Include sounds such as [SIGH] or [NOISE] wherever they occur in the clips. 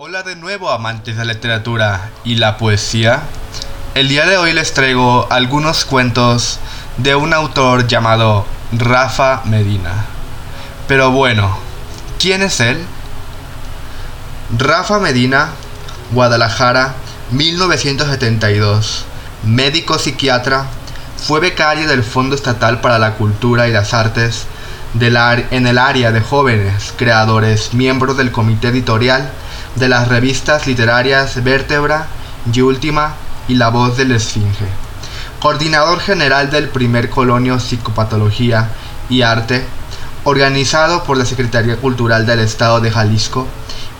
Hola de nuevo amantes de la literatura y la poesía. El día de hoy les traigo algunos cuentos de un autor llamado Rafa Medina. Pero bueno, ¿quién es él? Rafa Medina, Guadalajara, 1972. Médico psiquiatra, fue becario del Fondo Estatal para la Cultura y las Artes en el área de jóvenes creadores, miembro del comité editorial de las revistas literarias Vértebra y Última y La Voz del Esfinge. Coordinador general del primer colonio Psicopatología y Arte, organizado por la Secretaría Cultural del Estado de Jalisco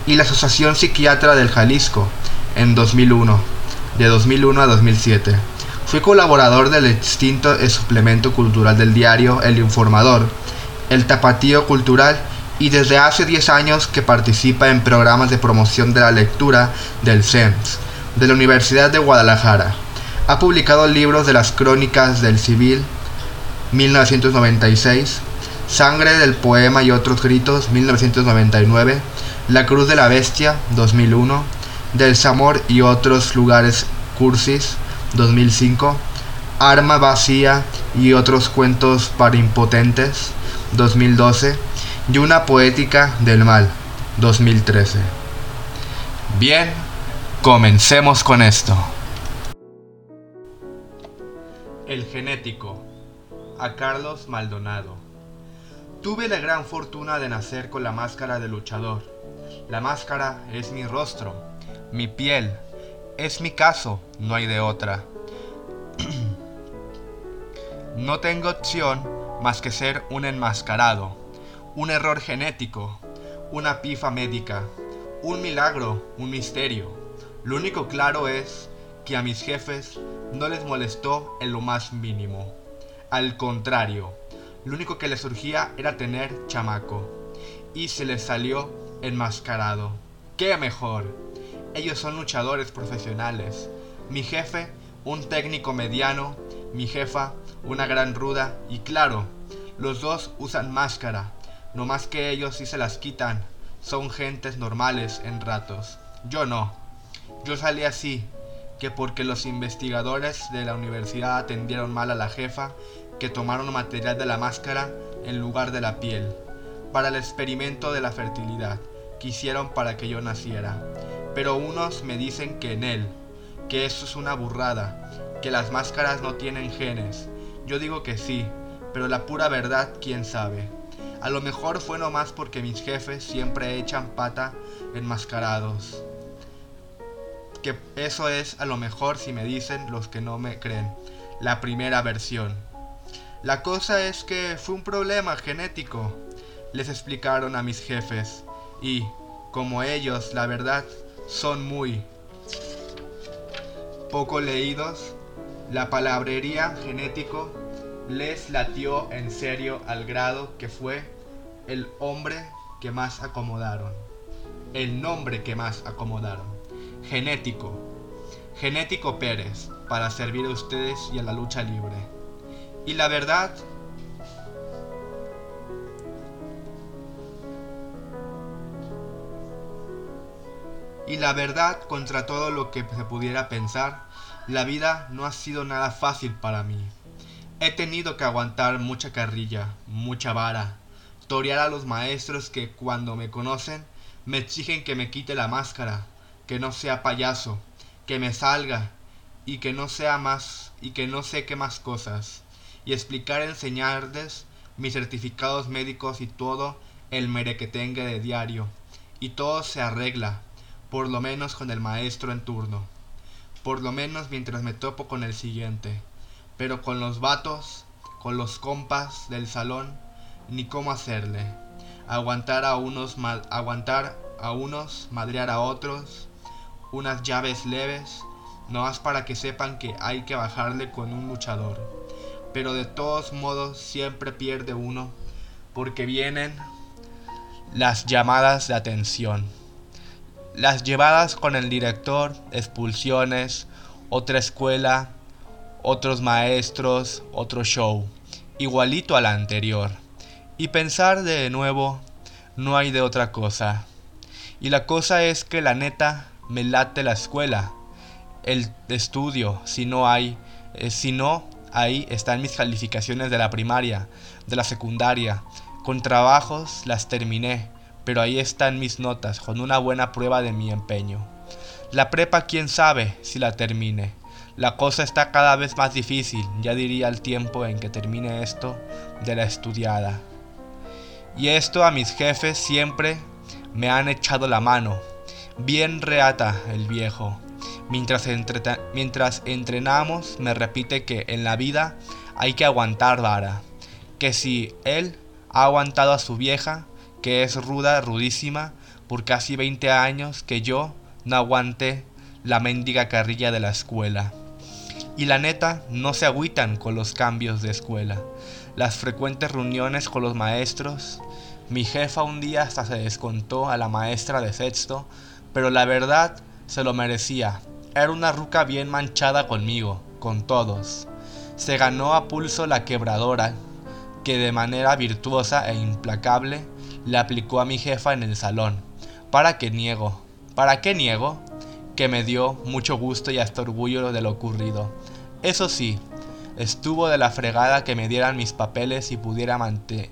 y la Asociación Psiquiatra del Jalisco en 2001, de 2001 a 2007. Fue colaborador del extinto suplemento cultural del diario El Informador, El Tapatío Cultural y desde hace 10 años que participa en programas de promoción de la lectura del CEMS de la Universidad de Guadalajara. Ha publicado libros de las Crónicas del Civil 1996, Sangre del Poema y otros gritos 1999, La Cruz de la Bestia 2001, Del Samor y otros lugares cursis 2005, Arma Vacía y otros cuentos para impotentes 2012 y una poética del mal 2013. Bien, comencemos con esto. El genético. A Carlos Maldonado. Tuve la gran fortuna de nacer con la máscara de luchador. La máscara es mi rostro, mi piel. Es mi caso, no hay de otra. [CLEARS THROAT] no tengo opción más que ser un enmascarado un error genético, una pifa médica, un milagro, un misterio. Lo único claro es que a mis jefes no les molestó en lo más mínimo. Al contrario, lo único que les surgía era tener chamaco. Y se les salió enmascarado. ¡Qué mejor! Ellos son luchadores profesionales. Mi jefe, un técnico mediano. Mi jefa, una gran ruda. Y claro, los dos usan máscara no más que ellos sí se las quitan. Son gentes normales en ratos. Yo no. Yo salí así, que porque los investigadores de la universidad atendieron mal a la jefa, que tomaron material de la máscara en lugar de la piel, para el experimento de la fertilidad que hicieron para que yo naciera. Pero unos me dicen que en él, que eso es una burrada, que las máscaras no tienen genes. Yo digo que sí, pero la pura verdad, quién sabe. A lo mejor fue nomás porque mis jefes siempre echan pata enmascarados. Que eso es a lo mejor si me dicen los que no me creen. La primera versión. La cosa es que fue un problema genético. Les explicaron a mis jefes. Y, como ellos, la verdad, son muy poco leídos, la palabrería genético les latió en serio al grado que fue el hombre que más acomodaron. El nombre que más acomodaron. Genético. Genético Pérez, para servir a ustedes y a la lucha libre. Y la verdad, Y la verdad, contra todo lo que se pudiera pensar, la vida no ha sido nada fácil para mí. He tenido que aguantar mucha carrilla, mucha vara, torear a los maestros que cuando me conocen me exigen que me quite la máscara, que no sea payaso, que me salga y que no sea más y que no sé qué más cosas, y explicar enseñarles mis certificados médicos y todo el merequetengue de diario, y todo se arregla, por lo menos con el maestro en turno, por lo menos mientras me topo con el siguiente pero con los vatos, con los compas del salón, ni cómo hacerle. Aguantar a unos, aguantar a unos, madrear a otros, unas llaves leves, no más para que sepan que hay que bajarle con un luchador. Pero de todos modos siempre pierde uno, porque vienen las llamadas de atención. Las llevadas con el director, expulsiones, otra escuela, otros maestros, otro show, igualito a la anterior. Y pensar de nuevo, no hay de otra cosa. Y la cosa es que la neta me late la escuela, el estudio, si no hay, eh, si no, ahí están mis calificaciones de la primaria, de la secundaria. Con trabajos las terminé, pero ahí están mis notas, con una buena prueba de mi empeño. La prepa, quién sabe si la termine. La cosa está cada vez más difícil, ya diría el tiempo en que termine esto de la estudiada. Y esto a mis jefes siempre me han echado la mano. Bien reata el viejo. Mientras, entrenamos me repite que en la vida hay que aguantar vara. Que si él ha aguantado a su vieja, que es ruda, rudísima, por casi 20 años, que yo no aguante la mendiga carrilla de la escuela. Y la neta, no se agüitan con los cambios de escuela. Las frecuentes reuniones con los maestros. Mi jefa un día hasta se descontó a la maestra de sexto, pero la verdad se lo merecía. Era una ruca bien manchada conmigo, con todos. Se ganó a pulso la quebradora, que de manera virtuosa e implacable le aplicó a mi jefa en el salón. ¿Para qué niego? ¿Para qué niego? Que me dio mucho gusto y hasta orgullo de lo ocurrido. Eso sí, estuvo de la fregada que me dieran mis papeles y pudiera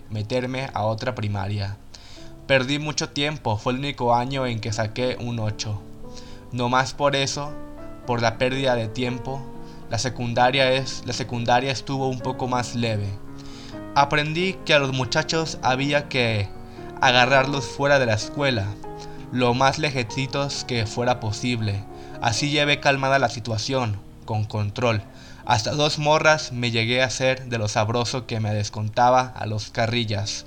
meterme a otra primaria. Perdí mucho tiempo, fue el único año en que saqué un 8. No más por eso, por la pérdida de tiempo, la secundaria, es, la secundaria estuvo un poco más leve. Aprendí que a los muchachos había que agarrarlos fuera de la escuela, lo más lejecitos que fuera posible. Así llevé calmada la situación, con control. Hasta dos morras me llegué a hacer de lo sabroso que me descontaba a los carrillas.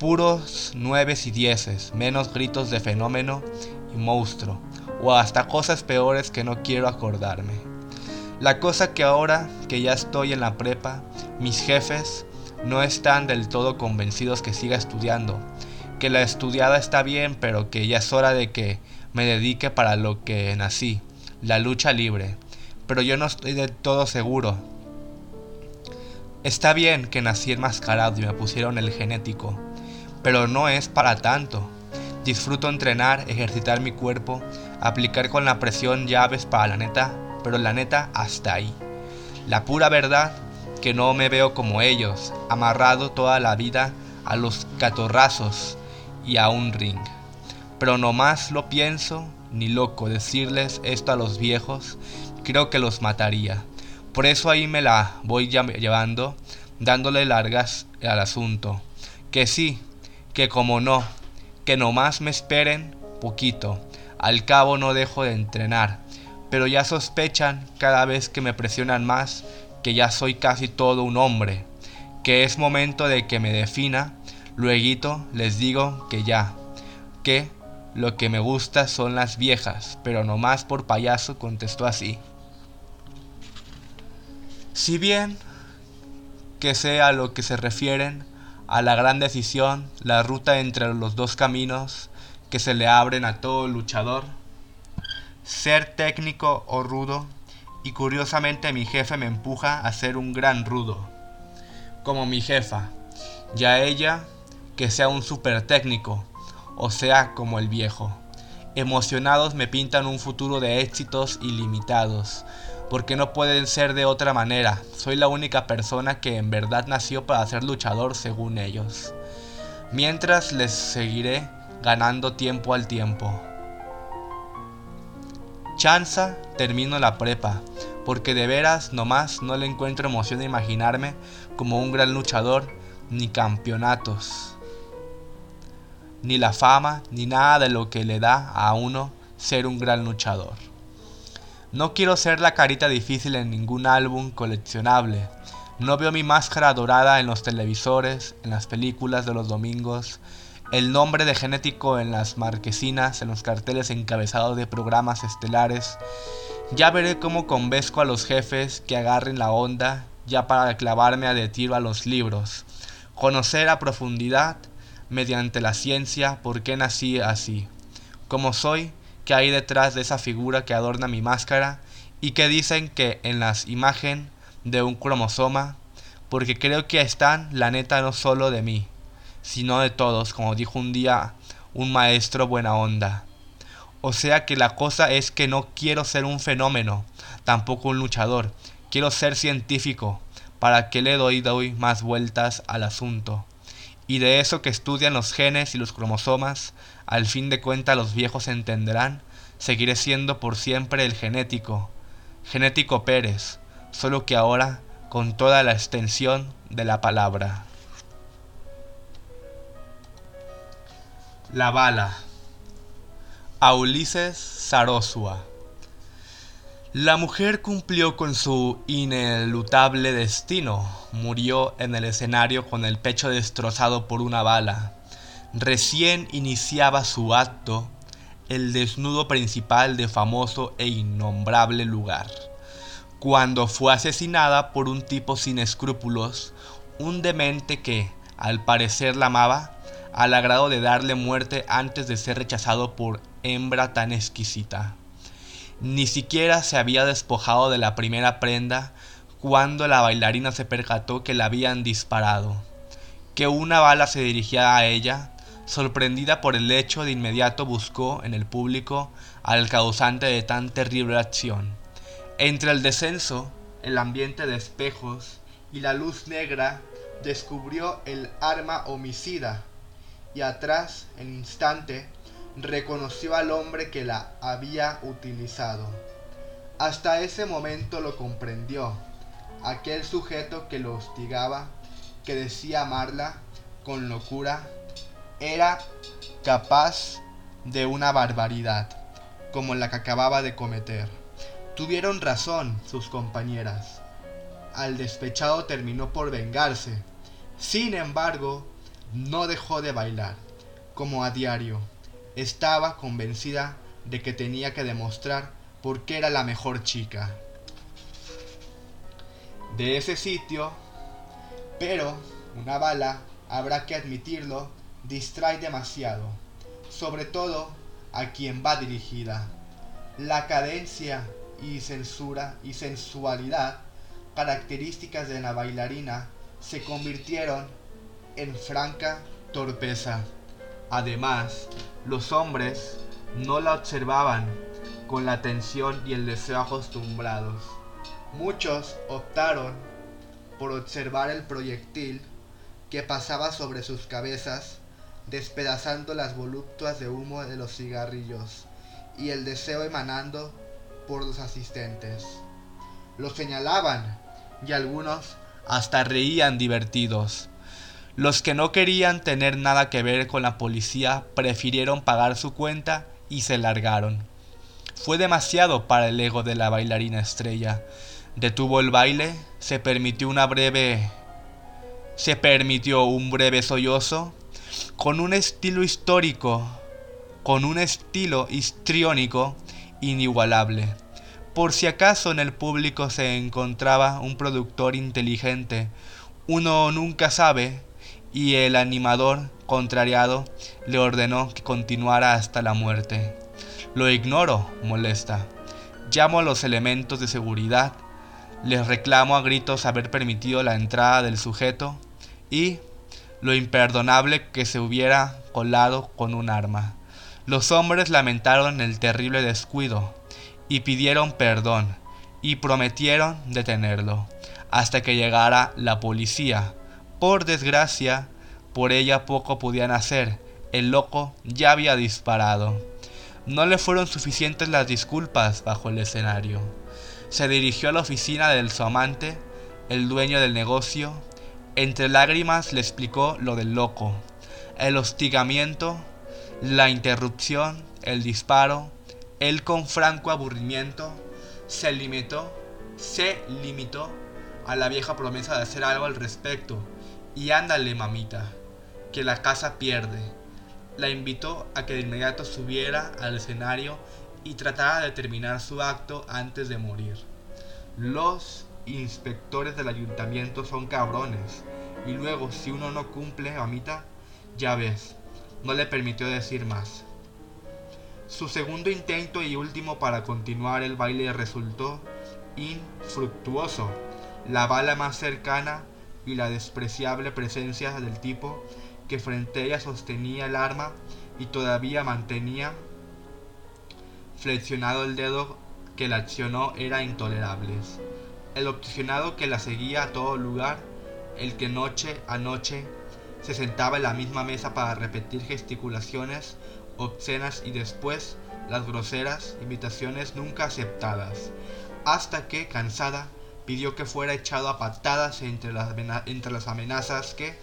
Puros nueves y dieces, menos gritos de fenómeno y monstruo, o hasta cosas peores que no quiero acordarme. La cosa que ahora que ya estoy en la prepa, mis jefes no están del todo convencidos que siga estudiando, que la estudiada está bien, pero que ya es hora de que me dedique para lo que nací, la lucha libre. Pero yo no estoy del todo seguro. Está bien que nací enmascarado y me pusieron el genético, pero no es para tanto. Disfruto entrenar, ejercitar mi cuerpo, aplicar con la presión llaves para la neta, pero la neta hasta ahí. La pura verdad que no me veo como ellos, amarrado toda la vida a los catorrazos y a un ring. Pero no más lo pienso, ni loco decirles esto a los viejos, creo que los mataría. Por eso ahí me la voy llevando, dándole largas al asunto. Que sí, que como no, que nomás me esperen poquito. Al cabo no dejo de entrenar, pero ya sospechan cada vez que me presionan más que ya soy casi todo un hombre, que es momento de que me defina, luego les digo que ya, que lo que me gusta son las viejas, pero no más por payaso contestó así. Si bien que sea lo que se refieren a la gran decisión, la ruta entre los dos caminos que se le abren a todo luchador, ser técnico o rudo y curiosamente mi jefe me empuja a ser un gran rudo, como mi jefa, y a ella que sea un super técnico, o sea como el viejo. Emocionados me pintan un futuro de éxitos ilimitados, porque no pueden ser de otra manera. Soy la única persona que en verdad nació para ser luchador según ellos. Mientras les seguiré ganando tiempo al tiempo. Chanza termino la prepa, porque de veras nomás no le encuentro emoción de imaginarme como un gran luchador, ni campeonatos, ni la fama, ni nada de lo que le da a uno ser un gran luchador. No quiero ser la carita difícil en ningún álbum coleccionable. No veo mi máscara dorada en los televisores, en las películas de los domingos, el nombre de genético en las marquesinas, en los carteles encabezados de programas estelares. Ya veré cómo convenzco a los jefes que agarren la onda ya para clavarme a de tiro a los libros. Conocer a profundidad, mediante la ciencia, por qué nací así. Como soy, que hay detrás de esa figura que adorna mi máscara y que dicen que en las imagen de un cromosoma, porque creo que están la neta no solo de mí, sino de todos, como dijo un día un maestro buena onda. O sea que la cosa es que no quiero ser un fenómeno, tampoco un luchador, quiero ser científico. ¿Para qué le doy, doy más vueltas al asunto? Y de eso que estudian los genes y los cromosomas, al fin de cuentas los viejos entenderán, seguiré siendo por siempre el genético, genético Pérez, solo que ahora con toda la extensión de la palabra. La bala. A Ulises Sarosua. La mujer cumplió con su inelutable destino. Murió en el escenario con el pecho destrozado por una bala. Recién iniciaba su acto el desnudo principal de famoso e innombrable lugar, cuando fue asesinada por un tipo sin escrúpulos, un demente que, al parecer, la amaba al grado de darle muerte antes de ser rechazado por hembra tan exquisita. Ni siquiera se había despojado de la primera prenda cuando la bailarina se percató que la habían disparado, que una bala se dirigía a ella, sorprendida por el hecho de inmediato buscó en el público al causante de tan terrible acción. Entre el descenso, el ambiente de espejos y la luz negra descubrió el arma homicida y atrás, en instante, reconoció al hombre que la había utilizado. Hasta ese momento lo comprendió. Aquel sujeto que lo hostigaba, que decía amarla con locura, era capaz de una barbaridad, como la que acababa de cometer. Tuvieron razón sus compañeras. Al despechado terminó por vengarse. Sin embargo, no dejó de bailar, como a diario. Estaba convencida de que tenía que demostrar por qué era la mejor chica de ese sitio, pero una bala, habrá que admitirlo, distrae demasiado, sobre todo a quien va dirigida. La cadencia y censura y sensualidad, características de la bailarina, se convirtieron en franca torpeza. Además, los hombres no la observaban con la atención y el deseo acostumbrados. Muchos optaron por observar el proyectil que pasaba sobre sus cabezas, despedazando las voluptuas de humo de los cigarrillos y el deseo emanando por los asistentes. Lo señalaban y algunos hasta reían divertidos. Los que no querían tener nada que ver con la policía prefirieron pagar su cuenta y se largaron. Fue demasiado para el ego de la bailarina estrella. Detuvo el baile, se permitió una breve se permitió un breve sollozo con un estilo histórico, con un estilo histriónico inigualable. Por si acaso en el público se encontraba un productor inteligente, uno nunca sabe y el animador, contrariado, le ordenó que continuara hasta la muerte. Lo ignoro, molesta. Llamo a los elementos de seguridad, les reclamo a gritos haber permitido la entrada del sujeto y lo imperdonable que se hubiera colado con un arma. Los hombres lamentaron el terrible descuido y pidieron perdón y prometieron detenerlo hasta que llegara la policía por desgracia, por ella poco podían hacer. El loco ya había disparado. No le fueron suficientes las disculpas bajo el escenario. Se dirigió a la oficina del su amante, el dueño del negocio. Entre lágrimas le explicó lo del loco, el hostigamiento, la interrupción, el disparo. Él con franco aburrimiento se limitó, se limitó a la vieja promesa de hacer algo al respecto y ándale, mamita, que la casa pierde. La invitó a que de inmediato subiera al escenario y tratara de terminar su acto antes de morir. Los inspectores del ayuntamiento son cabrones. Y luego, si uno no cumple, mamita, ya ves, no le permitió decir más. Su segundo intento y último para continuar el baile resultó infructuoso. La bala más cercana y la despreciable presencia del tipo que frente a ella sostenía el arma y todavía mantenía flexionado el dedo que la accionó era intolerable. El obsesionado que la seguía a todo lugar, el que noche a noche se sentaba en la misma mesa para repetir gesticulaciones obscenas y después las groseras invitaciones nunca aceptadas, hasta que, cansada, pidió que fuera echado a patadas entre las, entre las amenazas que,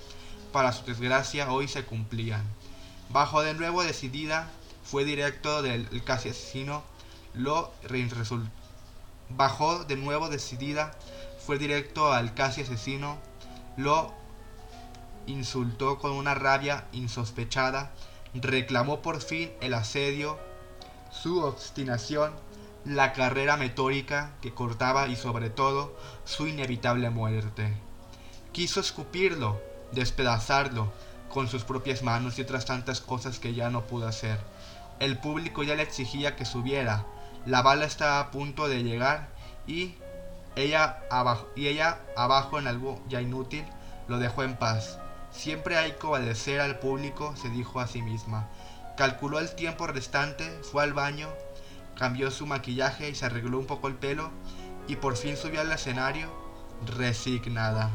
para su desgracia, hoy se cumplían. Bajo de nuevo decidida, fue directo del casi asesino, lo bajó de nuevo decidida, fue directo al casi asesino, lo insultó con una rabia insospechada, reclamó por fin el asedio, su obstinación, la carrera metódica que cortaba y sobre todo su inevitable muerte. Quiso escupirlo, despedazarlo con sus propias manos y otras tantas cosas que ya no pudo hacer. El público ya le exigía que subiera, la bala estaba a punto de llegar y ella abajo, y ella abajo en algo ya inútil lo dejó en paz. Siempre hay que obedecer al público, se dijo a sí misma. Calculó el tiempo restante, fue al baño, cambió su maquillaje y se arregló un poco el pelo y por fin subió al escenario resignada.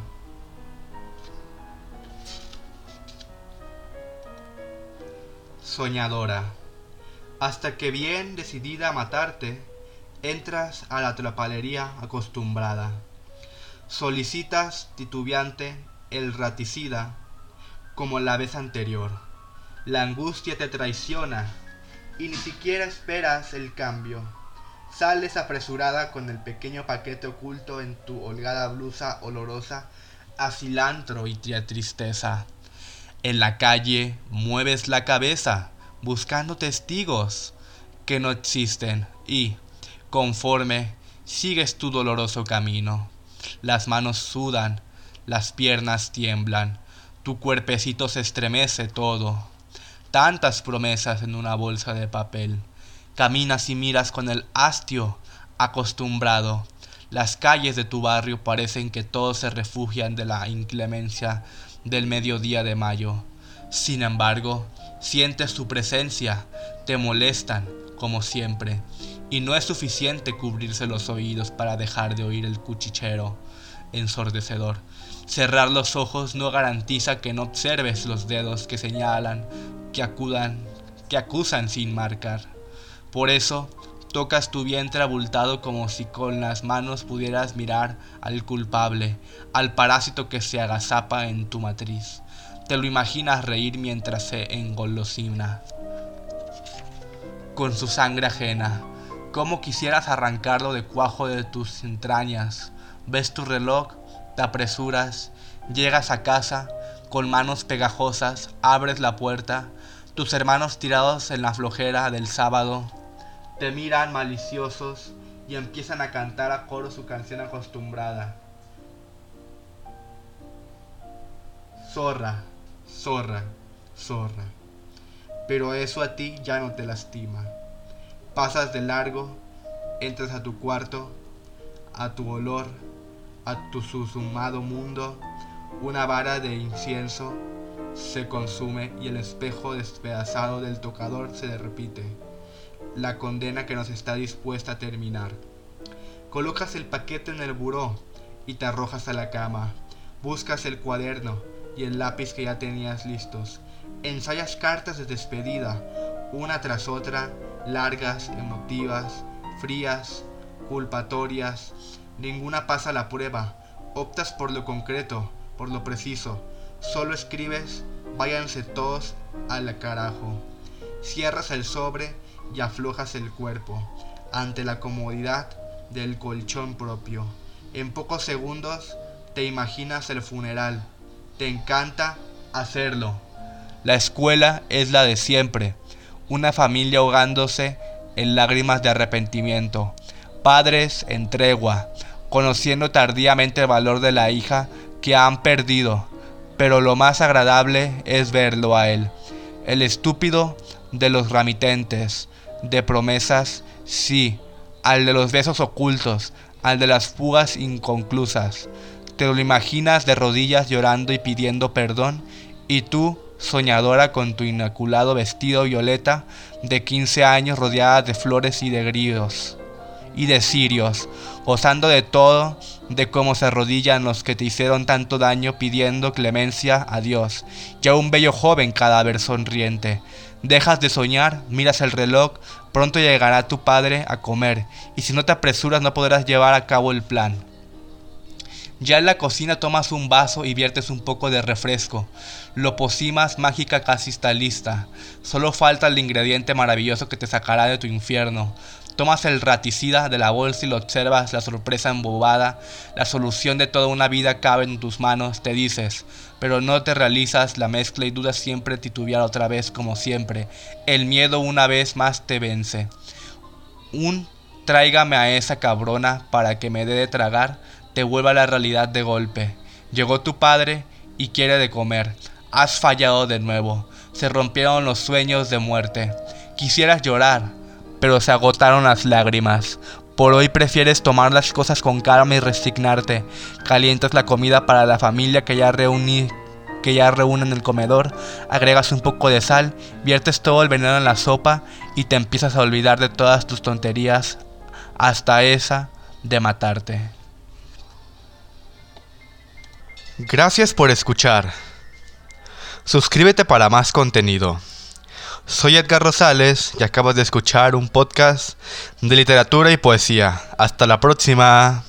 Soñadora. Hasta que bien decidida a matarte, entras a la trapalería acostumbrada. Solicitas titubeante el raticida como la vez anterior. La angustia te traiciona y ni siquiera esperas el cambio. Sales apresurada con el pequeño paquete oculto en tu holgada blusa olorosa a cilantro y tristeza. En la calle mueves la cabeza buscando testigos que no existen y, conforme, sigues tu doloroso camino. Las manos sudan, las piernas tiemblan, tu cuerpecito se estremece todo. Tantas promesas en una bolsa de papel. Caminas y miras con el hastio acostumbrado. Las calles de tu barrio parecen que todos se refugian de la inclemencia del mediodía de mayo. Sin embargo, sientes su presencia, te molestan, como siempre, y no es suficiente cubrirse los oídos para dejar de oír el cuchichero ensordecedor. Cerrar los ojos no garantiza que no observes los dedos que señalan, que acudan, que acusan sin marcar. Por eso, tocas tu vientre abultado como si con las manos pudieras mirar al culpable, al parásito que se agazapa en tu matriz. Te lo imaginas reír mientras se engolosina con su sangre ajena. Como quisieras arrancarlo de cuajo de tus entrañas. Ves tu reloj te apresuras, llegas a casa, con manos pegajosas, abres la puerta, tus hermanos tirados en la flojera del sábado, te miran maliciosos y empiezan a cantar a coro su canción acostumbrada. Zorra, zorra, zorra. Pero eso a ti ya no te lastima. Pasas de largo, entras a tu cuarto, a tu olor, a tu susumado mundo, una vara de incienso se consume y el espejo despedazado del tocador se repite, la condena que nos está dispuesta a terminar. Colocas el paquete en el buró y te arrojas a la cama. Buscas el cuaderno y el lápiz que ya tenías listos. Ensayas cartas de despedida, una tras otra, largas, emotivas, frías, culpatorias, Ninguna pasa la prueba. Optas por lo concreto, por lo preciso. Solo escribes, váyanse todos al carajo. Cierras el sobre y aflojas el cuerpo ante la comodidad del colchón propio. En pocos segundos te imaginas el funeral. Te encanta hacerlo. La escuela es la de siempre. Una familia ahogándose en lágrimas de arrepentimiento. Padres en tregua, conociendo tardíamente el valor de la hija que han perdido, pero lo más agradable es verlo a él, el estúpido de los ramitentes, de promesas, sí, al de los besos ocultos, al de las fugas inconclusas. Te lo imaginas de rodillas llorando y pidiendo perdón, y tú soñadora con tu inmaculado vestido violeta de 15 años rodeada de flores y de grillos y de cirios, gozando de todo, de cómo se arrodillan los que te hicieron tanto daño pidiendo clemencia a Dios, ya un bello joven cadáver sonriente. Dejas de soñar, miras el reloj, pronto llegará tu padre a comer, y si no te apresuras no podrás llevar a cabo el plan. Ya en la cocina tomas un vaso y viertes un poco de refresco. Lo posimas mágica casi está lista. Solo falta el ingrediente maravilloso que te sacará de tu infierno. Tomas el raticida de la bolsa y lo observas, la sorpresa embobada. La solución de toda una vida cabe en tus manos, te dices. Pero no te realizas la mezcla y dudas siempre titubear otra vez como siempre. El miedo una vez más te vence. Un tráigame a esa cabrona para que me dé de tragar te vuelva la realidad de golpe. Llegó tu padre y quiere de comer. Has fallado de nuevo. Se rompieron los sueños de muerte. Quisieras llorar, pero se agotaron las lágrimas. Por hoy prefieres tomar las cosas con calma y resignarte. Calientas la comida para la familia que ya reuní que ya reúne en el comedor, agregas un poco de sal, viertes todo el veneno en la sopa y te empiezas a olvidar de todas tus tonterías, hasta esa de matarte. Gracias por escuchar. Suscríbete para más contenido. Soy Edgar Rosales y acabas de escuchar un podcast de literatura y poesía. Hasta la próxima.